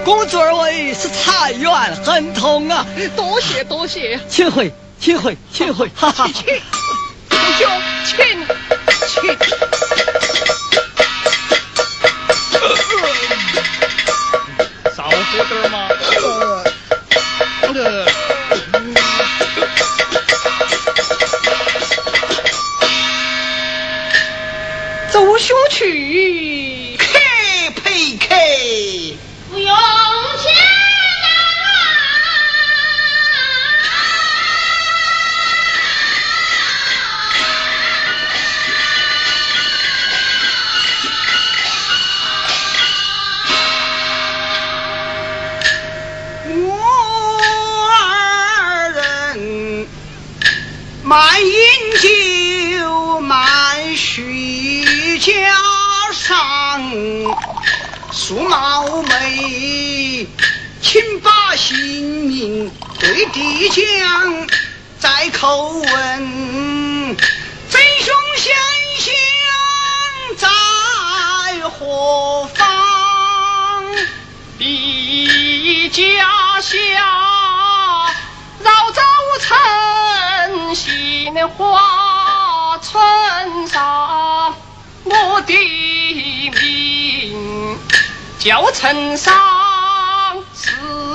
远送。恭祝二位是财源亨通啊！多谢多谢，请回，请回，请回，哈哈！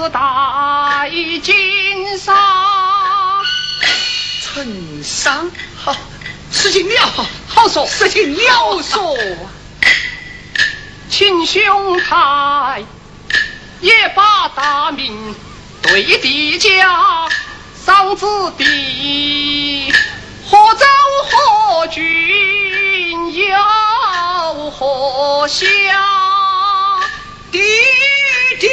四代经商。陈商，好，事情了，好说，事情了说。请兄台也把大名对地家，赏子弟何州何郡有何乡？弟弟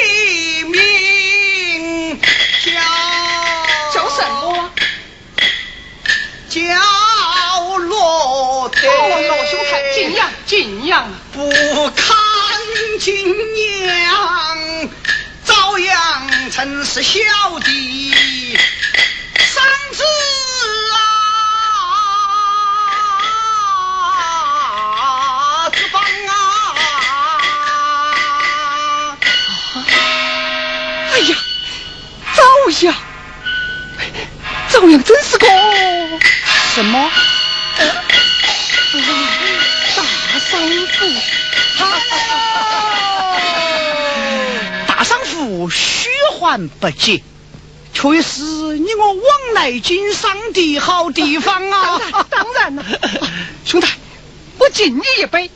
敬仰敬仰。不堪景仰，朝阳曾是小弟，三子啊，子帮啊！哎呀，朝阳，朝阳真是个什么？商妇。大商妇虚幻不解，却是你我往来经商的好地方啊！当然了，兄弟，我敬你一杯。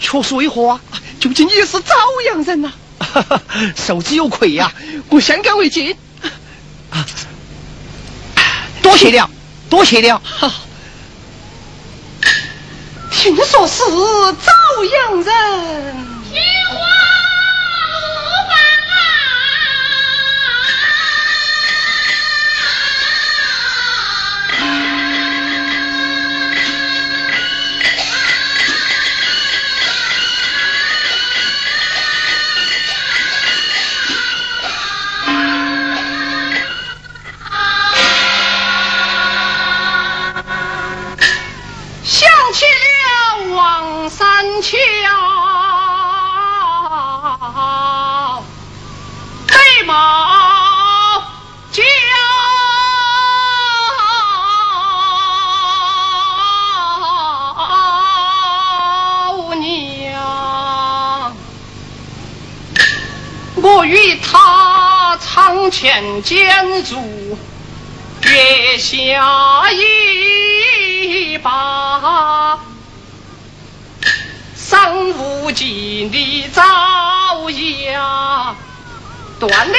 确实为何啊？究竟你是朝阳人呐、受之有愧呀、我先干为敬。多谢了，多谢了。听说是朝阳人，桥，美貌娇娘。我与他床前间住，月下一把，尽的朝阳，断了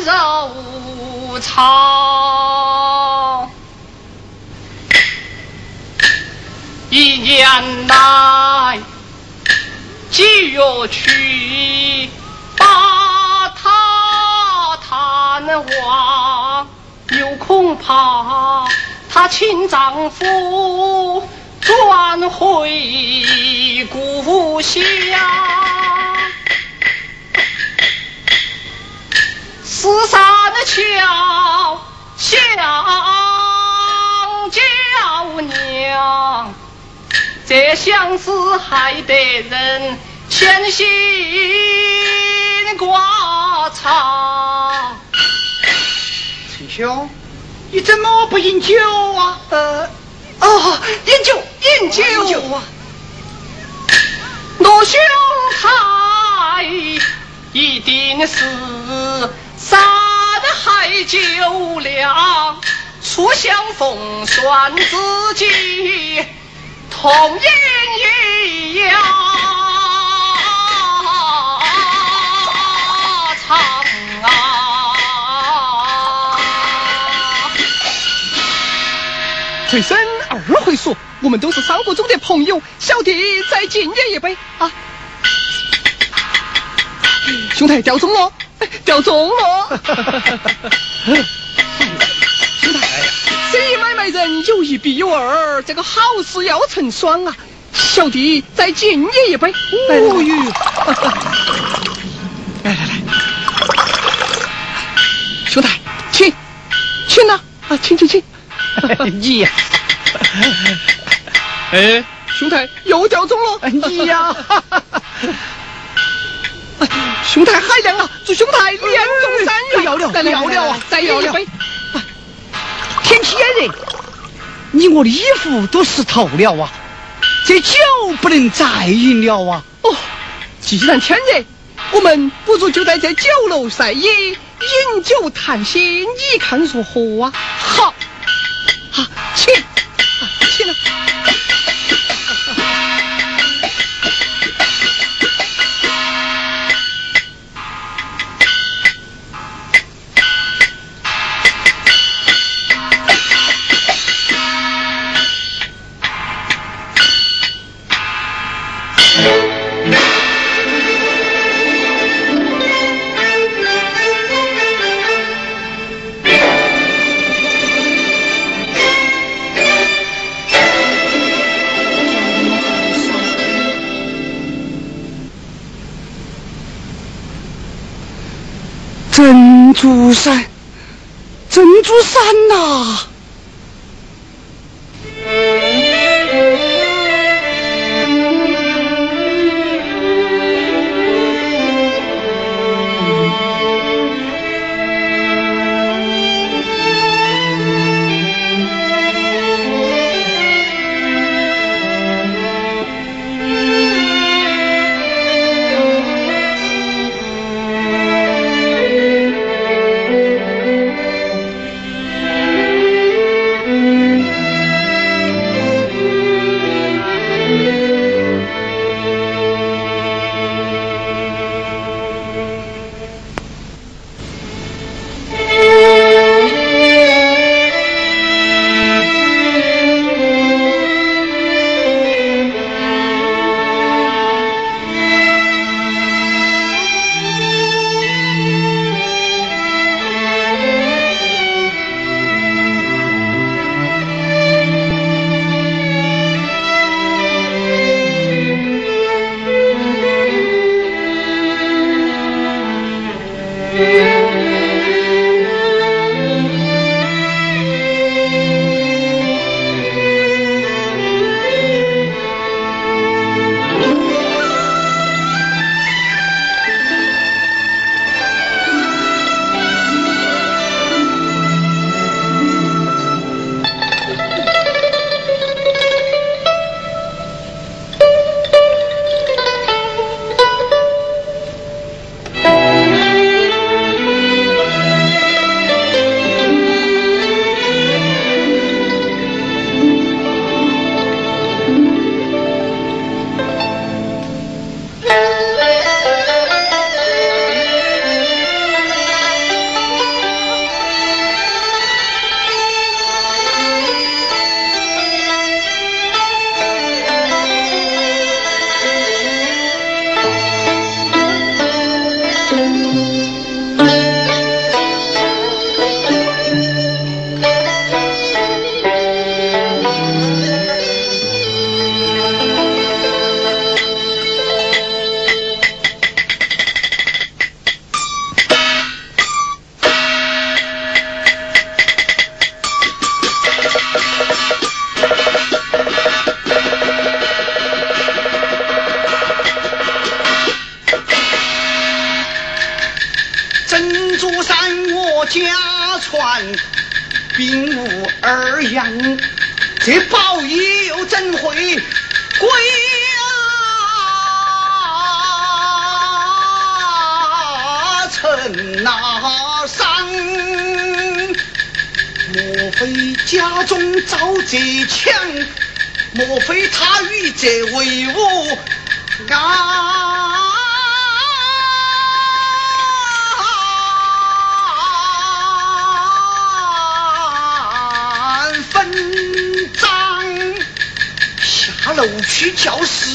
柔肠。一年来几月去，把他探望，又恐怕他亲丈夫转回故乡，十三的巧小娇娘，这相思害得人牵心挂肠。陈兄。你怎么不饮酒啊？呃，哦，饮酒，饮酒啊！我兄台一定是山海酒量，初相逢算知己，同饮陈生二回说，我们都是三国中的朋友，小弟再敬你一杯啊！兄台掉盅了，掉盅了！兄台，生意买卖人有一必有二，这个好事要成双啊！小弟再敬你一杯。哦哟，来来来，兄台，请，请呐啊，请请请。你 呀，哎，兄台又掉中了。你呀，哎 兄台海量啊！祝兄台连中三元。不要了来来不要了啊再要一杯。天气炎热，你我的衣服都湿透了啊！这酒不能再饮了啊！哦，既然天热，我们不如就在这酒楼晒衣，饮酒谈心，你看如何啊？好，Ah, 珠山，珍珠山呐。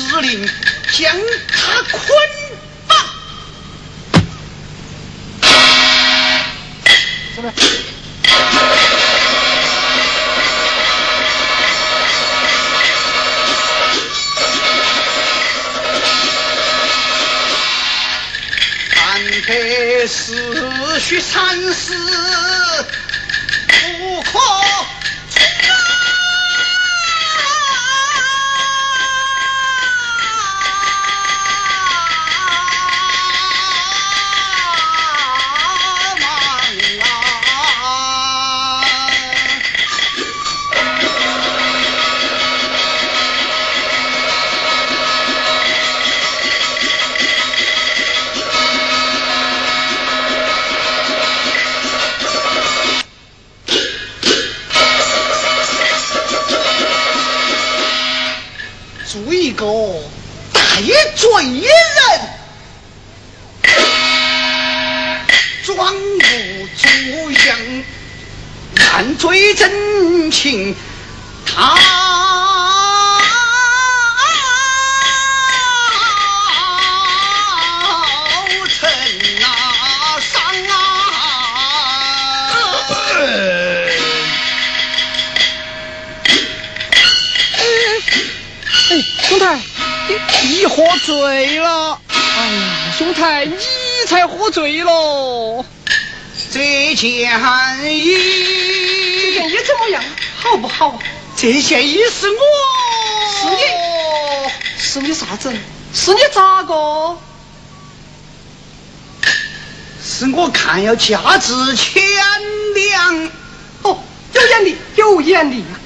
指令将他捆绑。安排思绪三思，情，他兄台，你你喝醉了，哎呀，兄台，你才喝醉了。这件衣，这件衣怎么样？好不好？这件衣是我，是你，是你啥子？是你咋个？是我看要价值千两，哦，有眼力，有眼力啊！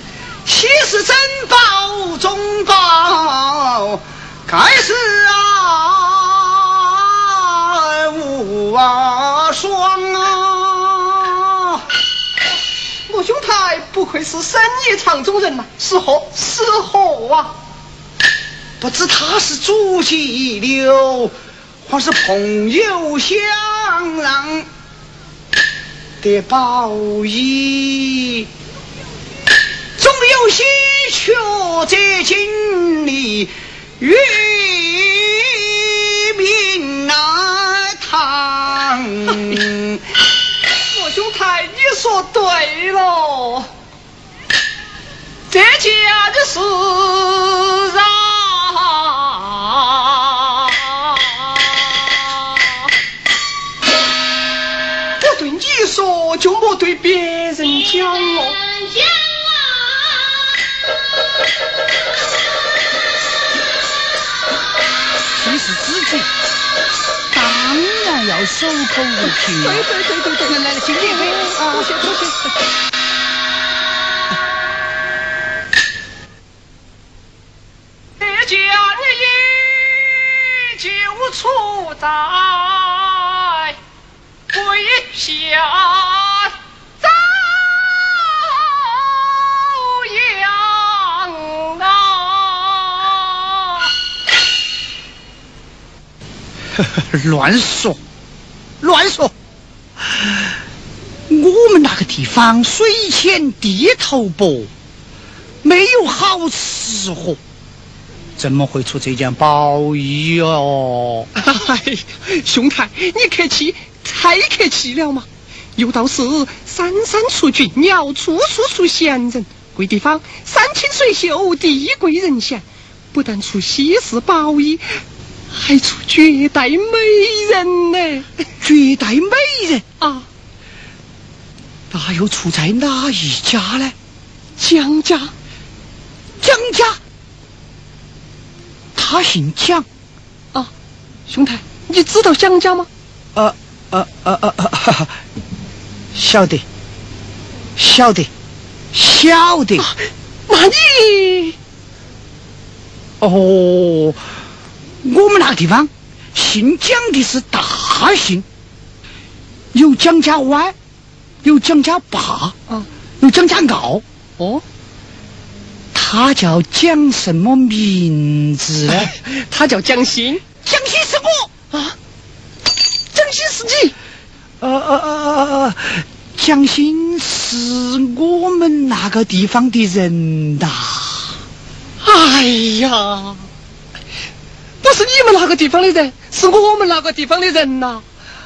岂是珍宝中宝？该是啊无啊双啊！不愧是生意场中人呐、是何是何啊！不知他是祖籍流，或是朋友相让的宝衣，总有些缺这经历与民啊堂。我兄台，你说对了，这家的事啊，我对你说，就莫对别人讲哦。讲其实自己当然要守口如瓶对对对对对，来来，敬你一杯啊！多谢多谢。在跪下遭殃啊！乱说，乱说！我们那个地方水浅地头薄，没有好吃货，怎么会出这件宝衣哦？哎，兄台，你客气，太客气了嘛！有道是山山出俊鸟，处处出闲人。贵地方山清水秀，地贵人贤，不但出稀世宝衣，还出绝代美人呢！绝代美人，啊，那又出在哪一家呢？江家，江家，他姓蒋，啊，兄台，你知道蒋家吗？呃呃呃呃呃，哈哈晓得，晓得，晓得。那你哦，我们那个地方姓蒋的是大姓，有蒋家湾，有蒋家坝，啊有蒋家坳。哦，他叫蒋什么名字呢？他叫蒋欣蒋欣是我。啊，蒋欣是你。呃呃呃呃呃，蒋欣是我们那个地方的人呐、哎呀，不是你们那个地方的人，是我们那个地方的人呐、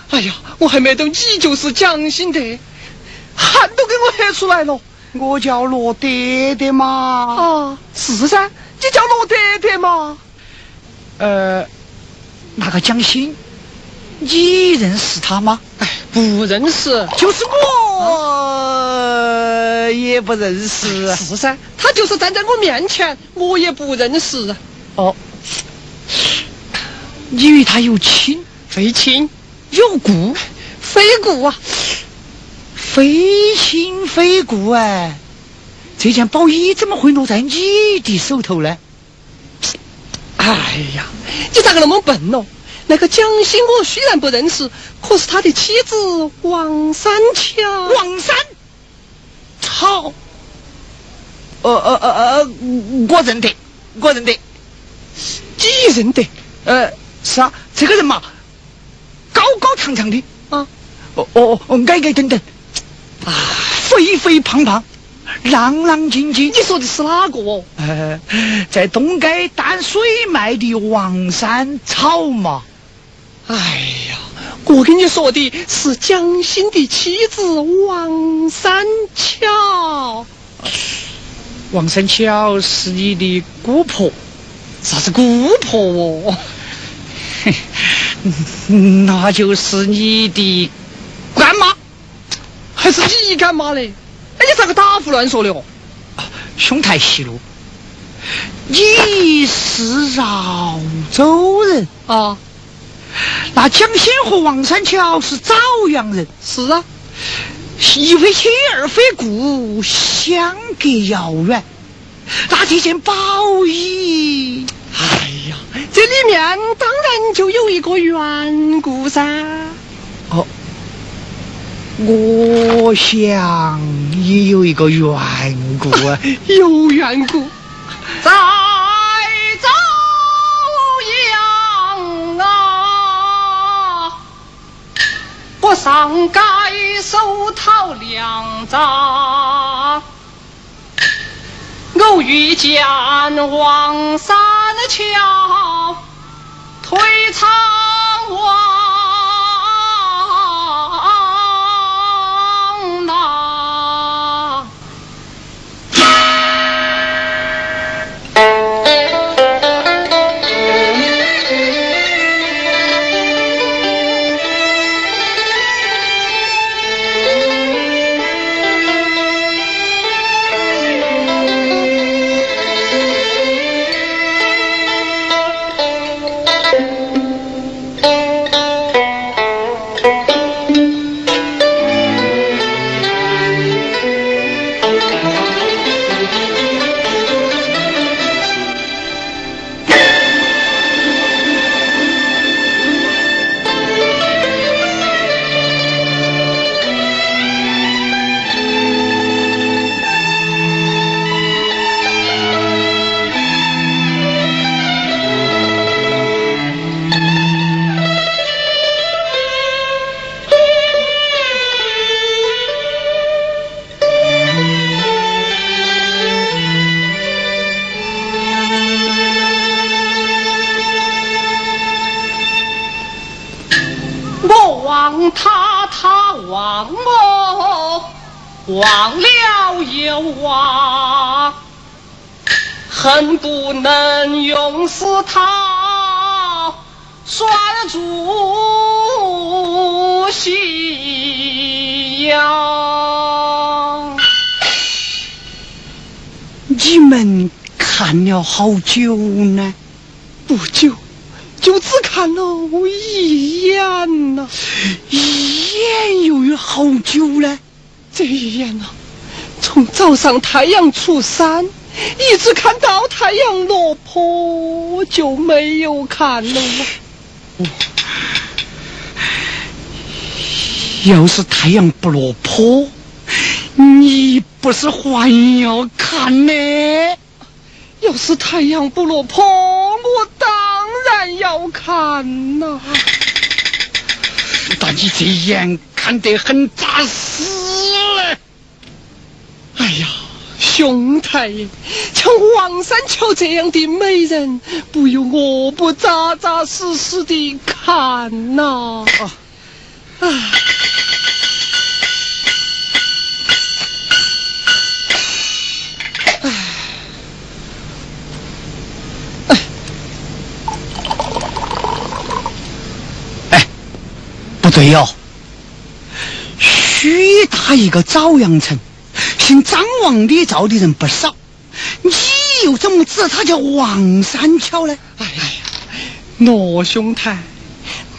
哎呀，我还没懂你就是蒋欣的，汗都给我喝出来了。我叫罗德德嘛。啊，是噻，你叫罗德德嘛？呃，那个蒋欣，你认识他吗？哎，不认识。就是我，也不认识。是噻，他就是站在我面前，我也不认识。哦，你与他有亲非亲有故，非故啊！非亲非故哎，这件宝衣怎么会落在你的手头呢？哎呀，你咋个那么笨哦？那个蒋欣我虽然不认识，可是他的妻子王三桥。王三，操！呃呃呃呃，我认得，我认得。你认得？呃，是啊，这个人嘛，高高长长的，啊，哦哦哦，矮矮等等，啊，肥肥胖胖，浪浪晶晶。你说的是哪个哦？呃，在东街担水卖的王三草嘛。哎呀，我跟你说的是蒋欣的妻子王三巧。王三巧是你的姑婆，啥子姑婆哦？那就是你的干妈。还是你干嘛嘞？哎，你咋个打胡乱说的哦？兄台息怒，你是饶州人，啊，那蒋欣和王三桥是枣阳人，是啊，一非亲二非故，相隔遥远。那这件宝衣，哎呀，这里面当然就有一个缘故噻。哦，我想也有一个缘故啊。有缘故，在朝阳啊，我上街手讨粮杂，偶遇见王三桥，退场王久呢？不久就只看了我一眼呐、一眼又有好久呢。这一眼啊，从早上太阳出山，一直看到太阳落坡，就没有看了。要是太阳不落坡，你不是还要看呢？要是太阳不落坡，我当然要看呐。但你这眼看得很扎实嘞。哎呀，兄台，像王三桥这样的美人，不由我不扎扎实实的看呐。啊。不对哟，许大一个枣阳城，姓张王李赵的人不少，你又怎么知道他叫王三桥呢？哎呀，罗兄台，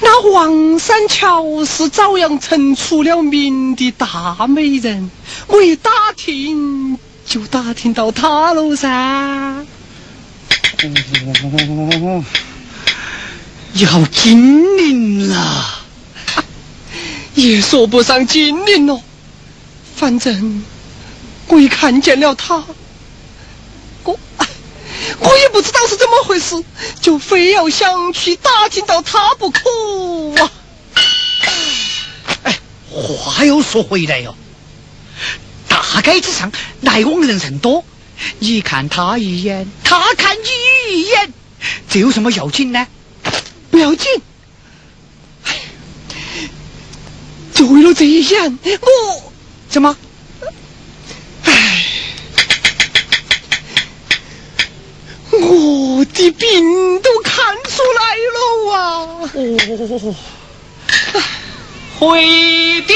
那王三桥是枣阳城出了名的大美人，我一打听就打听到他了噻。哦，你好精灵啊！也说不上精灵哦，反正我一看见了他，我我 也不知道是怎么回事，就非要想去打听到他不可啊！哎，话又说回来哟，大街之上来往人甚多，你看他一眼，他看你一眼，这有什么要紧呢？不要紧。就为了这一眼，我怎么？唉，我的病都看出来了啊！哦，回家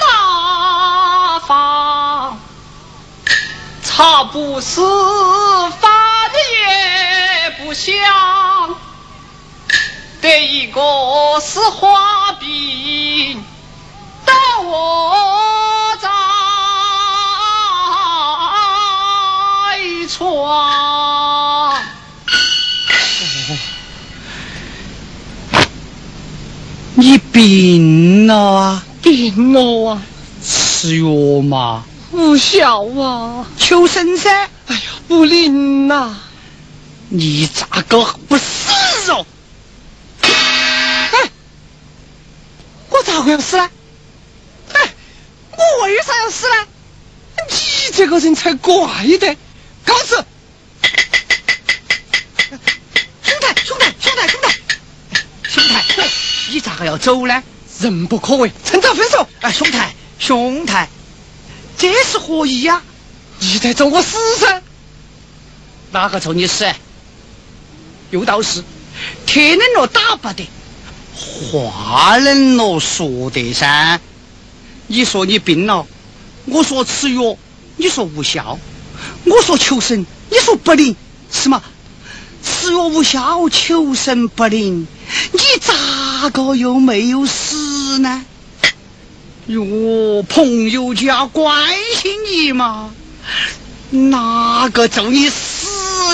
那方，茶不思，饭也不想，得一个是花病。我在床，你病了啊？病了啊？吃药嘛？无效啊！求生噻！哎呀，不灵呐！你咋个不死哦？哎，我咋会要死呢？我为啥要死呢？你这个人才怪的！告辞。兄台，兄台，兄台，兄台，兄台，你咋个要走呢？人不可为，趁早分手。哎，兄台，兄台，这是何意呀？你在咒我死噻？哪个咒你死？有道是，天冷了打不得，话冷了说得噻。你说你病了，我说吃药，你说无效；我说求神，你说不灵，是吗？吃药无效，求神不灵，你咋个又没有死呢？哟，朋友家关心你嘛，哪个咒你死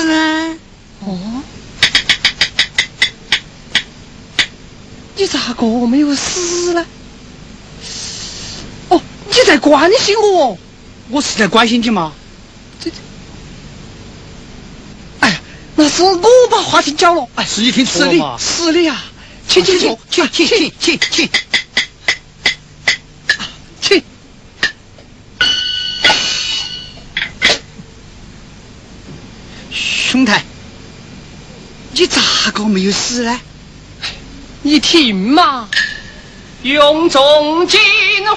呢？哦，你咋个没有死呢？哦你在关心我，我是在关心你吗？这，哎，那是我把话题搅了。哎，是你听错了嘛？是的呀，请请请请请请请请，请。兄台，你咋个没有死呢？你听嘛。用重金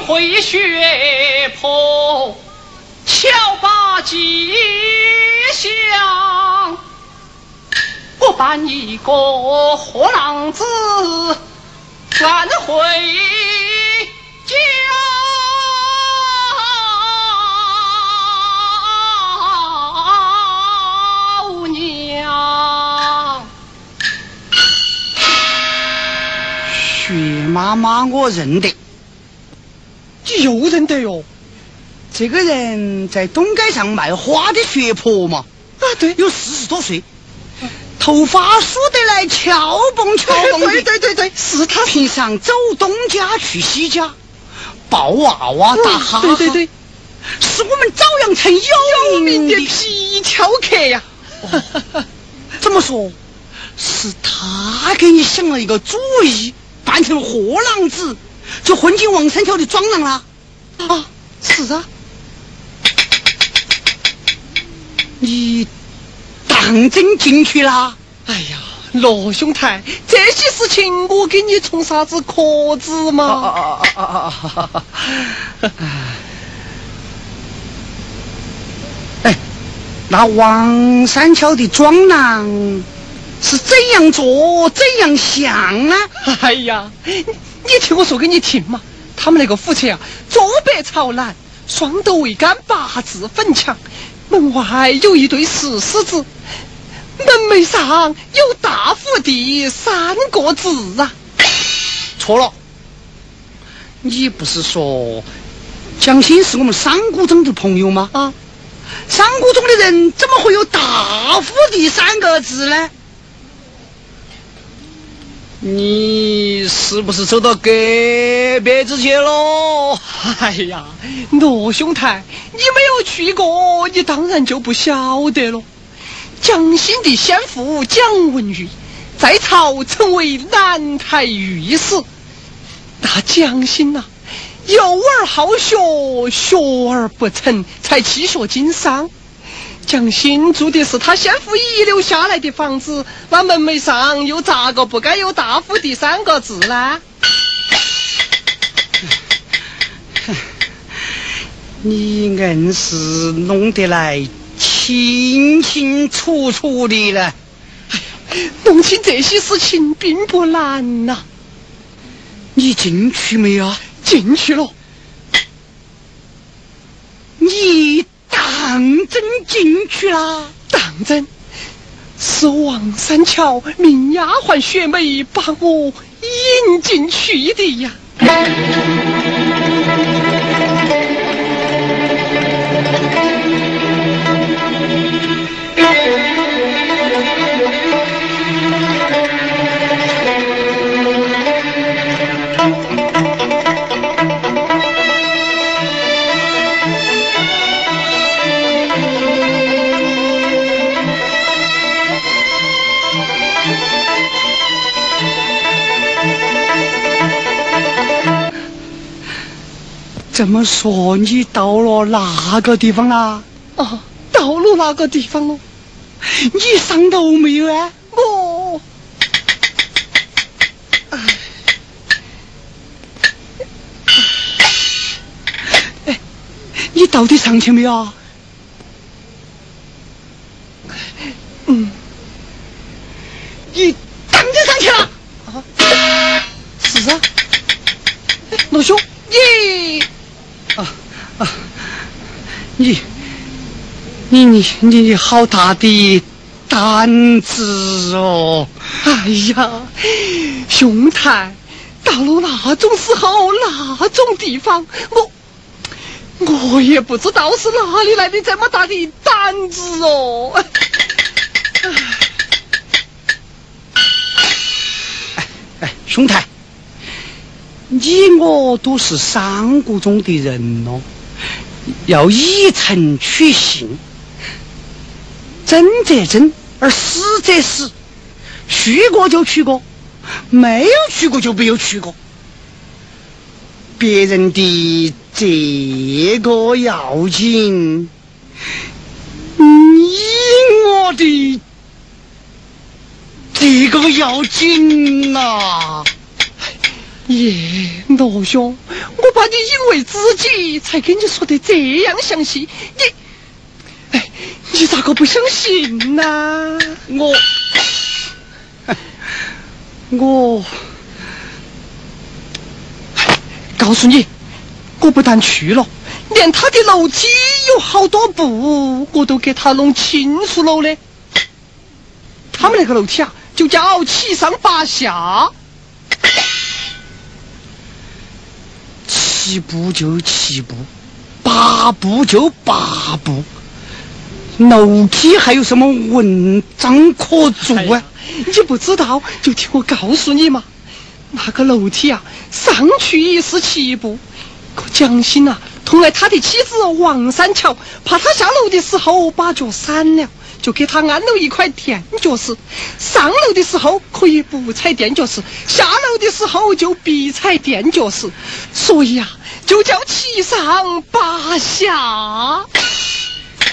回血泊，巧把吉祥。我把你个货郎子，赶回家娘。雪妈妈，我认得。你又认得哟？这个人在东街上卖花的血婆嘛，啊，对，有四十多岁，头发梳得来翘蹦翘蹦的。对对对对，是他。平常走东家去西家，抱娃娃打哈哈。对对对，是我们枣阳城有名的皮条客呀。哦怎么说？是他给你想了一个主意，扮成货郎子，就混进王三桥的庄廊了。啊，是啊。你当真进去啦？哎呀，罗兄台，这些事情我给你从啥子壳子嘛？哎，那王三桥的庄郎是怎样做怎样像呢？哎呀，你听我说给你听嘛，他们那个府前啊，坐北朝南，双斗为杆，八字粉墙。门外有一对石狮子，门楣上有“大福地”三个字啊！错了，你不是说蒋欣是我们商谷中的朋友吗？啊，商谷中的人怎么会有“大福地”三个字呢？你是不是走到隔壁子去了？哎呀，罗兄台，你没有去过，你当然就不晓得了。蒋欣的先父蒋文玉在朝成为南台御史，那蒋欣呐，幼而好学，学而不成，才弃学经商。蒋欣住的是他先父遗留下来的房子，那门楣上又咋个不该有“大夫第”三个字呢？你硬是弄得来清清楚楚的了。哎呀，弄清这些事情并不难呐。你进去没有？进去了。你。当真进去啦？当真，是王三桥命丫鬟雪梅把我引进去的呀。怎么说？你到了哪个地方啦？啊，到了哪个地方了？你上楼没有啊？我，哎，你到底上去没有？嗯，你当真上去了？啊，是啊，老兄，你。啊啊！你你你你好大的胆子哦！哎呀，兄台，到了那种时候那种地方，我我也不知道是哪里来的这么大的胆子哦！哎哎，兄台。你我都是山谷中的人哦，要以诚取信，真则真，而死则死。去过就去过，没有去过就没有去过。别人的这个要紧，你我的这个要紧啊！耶，罗兄，我把你引为知己，才跟你说的这样详细。你，你咋个不相信呢？我，我，告诉你，我不但去了，连他的楼梯有好多步，我都给他弄清楚了的。他们那个楼梯啊，就叫七上八下。七步就七步，八步就八步。楼梯还有什么文章可做啊？你不知道就听我告诉你嘛。那个楼梯啊，上去已是七步。可蒋欣啊，同来他的妻子王三桥，怕他下楼的时候把脚闪了，就给他安了一块垫脚石。上楼的时候可以不踩垫脚石，下楼的时候就必踩垫脚石。所以啊，就叫七上八下。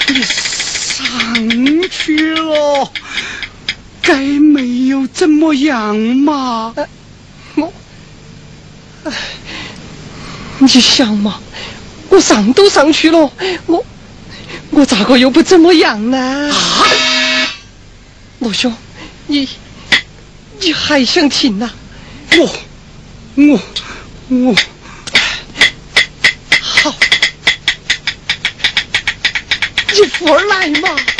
你 上去了，该没有怎么样嘛？我，哎，你想嘛，我上都上去了，我我咋个又不怎么样呢？啊罗兄，你你还想听呐？我我我，好，你扶儿来嘛。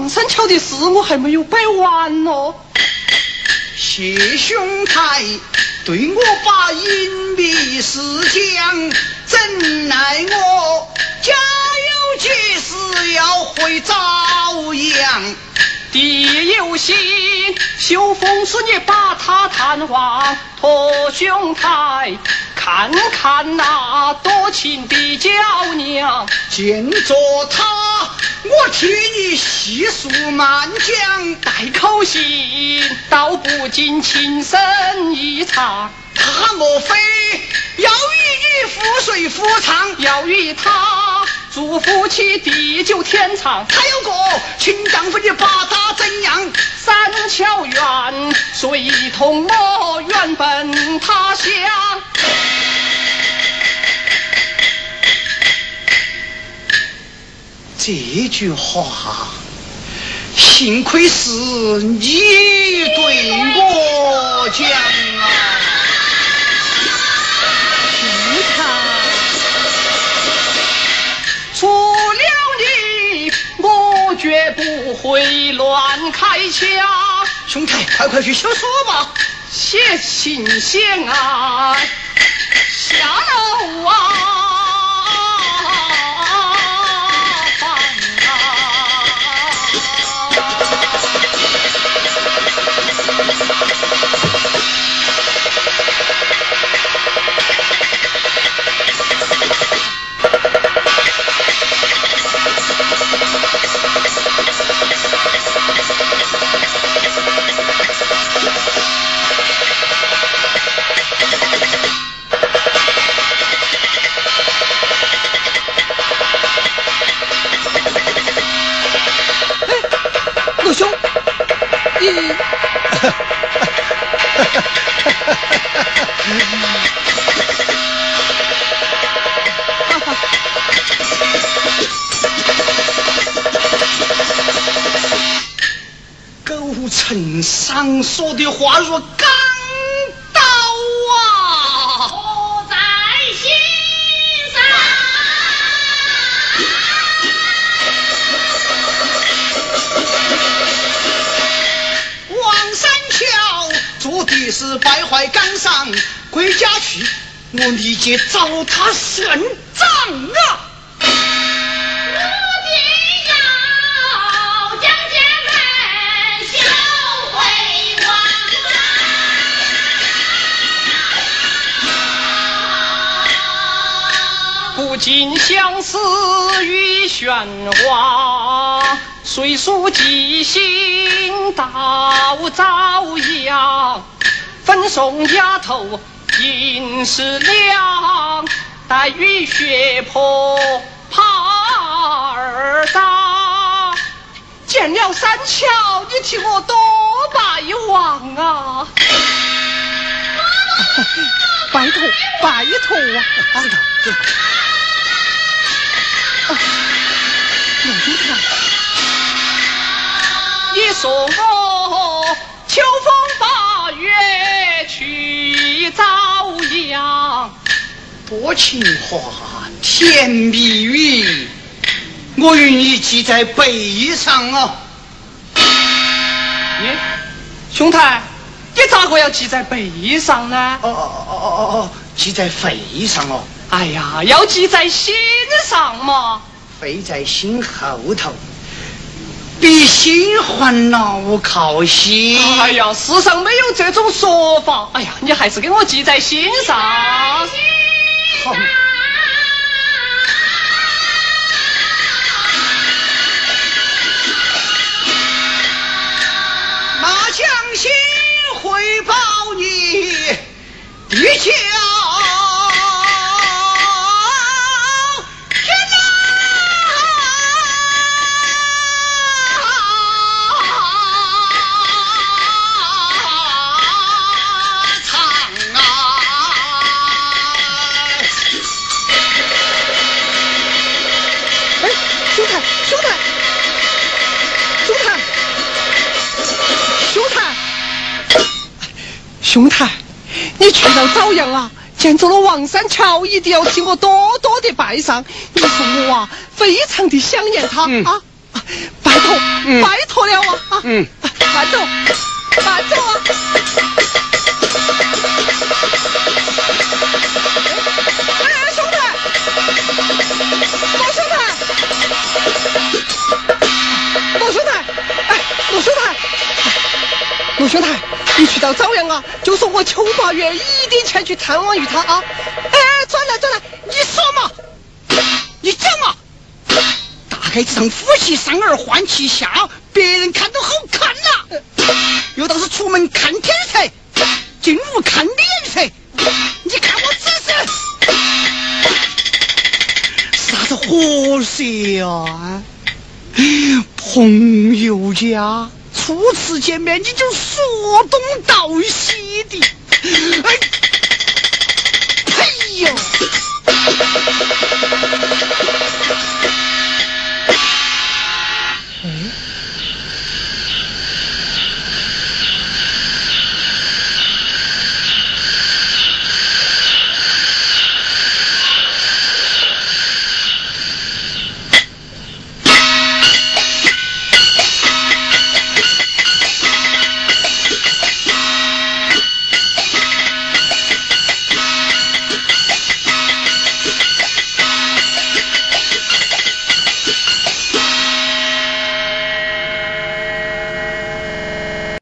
哎王三桥的事我还没有摆完呢。谢兄台对我把隐秘事讲，怎奈我家有急事要回枣阳。弟有心，秀峰是你把他探望，托兄台看看那多情的娇娘。见着他，我替你细数慢讲。带口信，道不尽情深意长。他莫非要与你覆水覆长？要与他做夫妻地久天长。他有个亲丈夫你把他怎样？三桥远，随同我远奔他乡。这句话，幸亏是你对我讲啊！你看，除了你，我绝不会乱开枪。兄台，快快去修书吧。写信写啊，下楼啊！说的话若刚到啊！我在心上。王三桥做的是败坏纲上归家去，我立即找他算账啊！啊！不禁相思与喧哗，岁数记心到朝阳。分送丫头银十两，待雨雪破耙儿大。见了三桥，你替我多拜望啊！拜托，拜托啊！知道知道。老兄台，你说我秋风八月去朝阳。多情话，甜蜜语，我愿意记在背上啊！耶，兄台，你咋个要记在背上呢？哦哦哦哦哦哦，记在肺上哦，哎呀，要记在心上嘛。背在心后头，比心还牢靠些。哎呀，世上没有这种说法。哎呀，你还是给我记在心上。好那将心回报你一家兄台，你去到枣阳啊，见着了王三桥，一定要替我多多的拜上。你说我啊，非常的想念他、嗯啊，啊拜托，嗯拜托了啊啊，嗯拜托，拜托啊！哎，兄台，老兄台。罗兄台，哎，陆兄台，陆兄台，你去到枣阳啊，就说我秋八月一定前去探望于他啊！哎，转来转来，你说嘛？你讲嘛？大概这场夫妻生儿换气下，别人看都好看呐、又倒是出门看天色，进屋看脸色。你看我这是啥子货色啊？朋友家初次见面你就说东道西的。哎哎呦